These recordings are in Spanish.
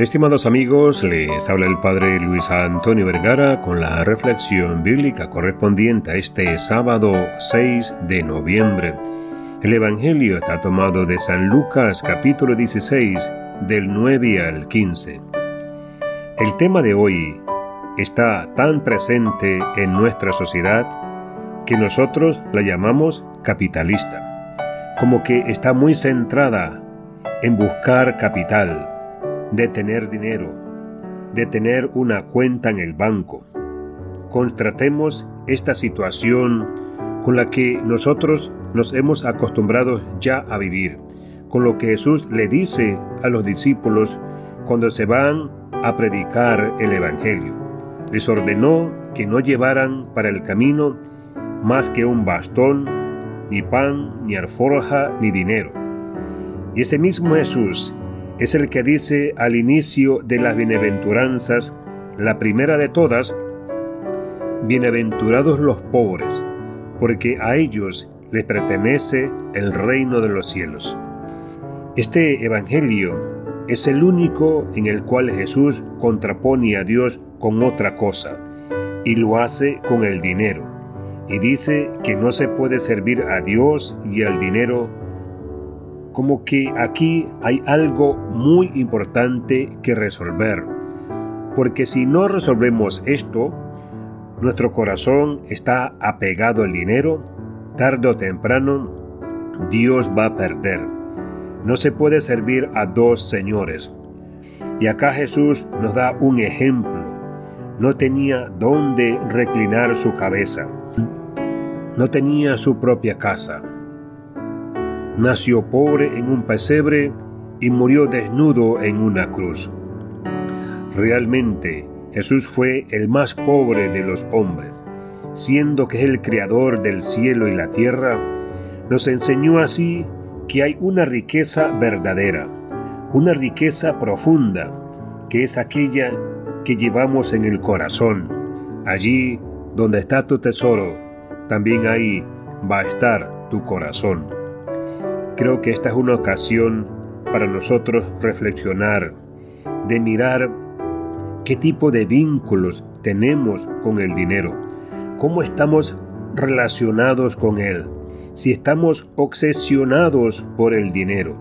Estimados amigos, les habla el Padre Luis Antonio Vergara con la reflexión bíblica correspondiente a este sábado 6 de noviembre. El Evangelio está tomado de San Lucas capítulo 16 del 9 al 15. El tema de hoy está tan presente en nuestra sociedad que nosotros la llamamos capitalista, como que está muy centrada en buscar capital, de tener dinero, de tener una cuenta en el banco. Contratemos esta situación con la que nosotros nos hemos acostumbrado ya a vivir, con lo que Jesús le dice a los discípulos cuando se van a predicar el Evangelio. Les ordenó que no llevaran para el camino más que un bastón, ni pan, ni alforja, ni dinero. Y ese mismo Jesús es el que dice al inicio de las bienaventuranzas, la primera de todas, Bienaventurados los pobres, porque a ellos les pertenece el reino de los cielos. Este Evangelio es el único en el cual Jesús contrapone a Dios con otra cosa, y lo hace con el dinero, y dice que no se puede servir a Dios y al dinero como que aquí hay algo muy importante que resolver. Porque si no resolvemos esto, nuestro corazón está apegado al dinero, tarde o temprano Dios va a perder. No se puede servir a dos señores. Y acá Jesús nos da un ejemplo. No tenía dónde reclinar su cabeza. No tenía su propia casa nació pobre en un pesebre y murió desnudo en una cruz. Realmente Jesús fue el más pobre de los hombres, siendo que es el creador del cielo y la tierra, nos enseñó así que hay una riqueza verdadera, una riqueza profunda, que es aquella que llevamos en el corazón. Allí donde está tu tesoro, también ahí va a estar tu corazón. Creo que esta es una ocasión para nosotros reflexionar, de mirar qué tipo de vínculos tenemos con el dinero, cómo estamos relacionados con él, si estamos obsesionados por el dinero,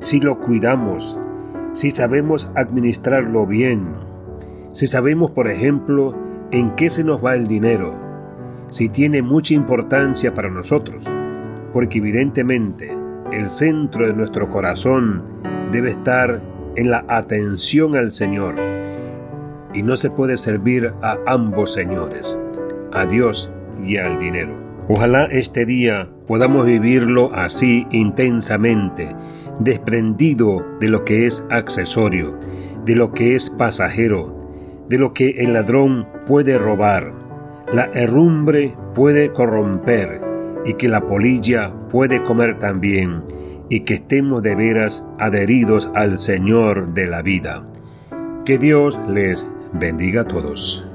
si lo cuidamos, si sabemos administrarlo bien, si sabemos, por ejemplo, en qué se nos va el dinero, si tiene mucha importancia para nosotros, porque evidentemente el centro de nuestro corazón debe estar en la atención al Señor. Y no se puede servir a ambos señores, a Dios y al dinero. Ojalá este día podamos vivirlo así intensamente, desprendido de lo que es accesorio, de lo que es pasajero, de lo que el ladrón puede robar, la herrumbre puede corromper y que la polilla puede comer también, y que estemos de veras adheridos al Señor de la vida. Que Dios les bendiga a todos.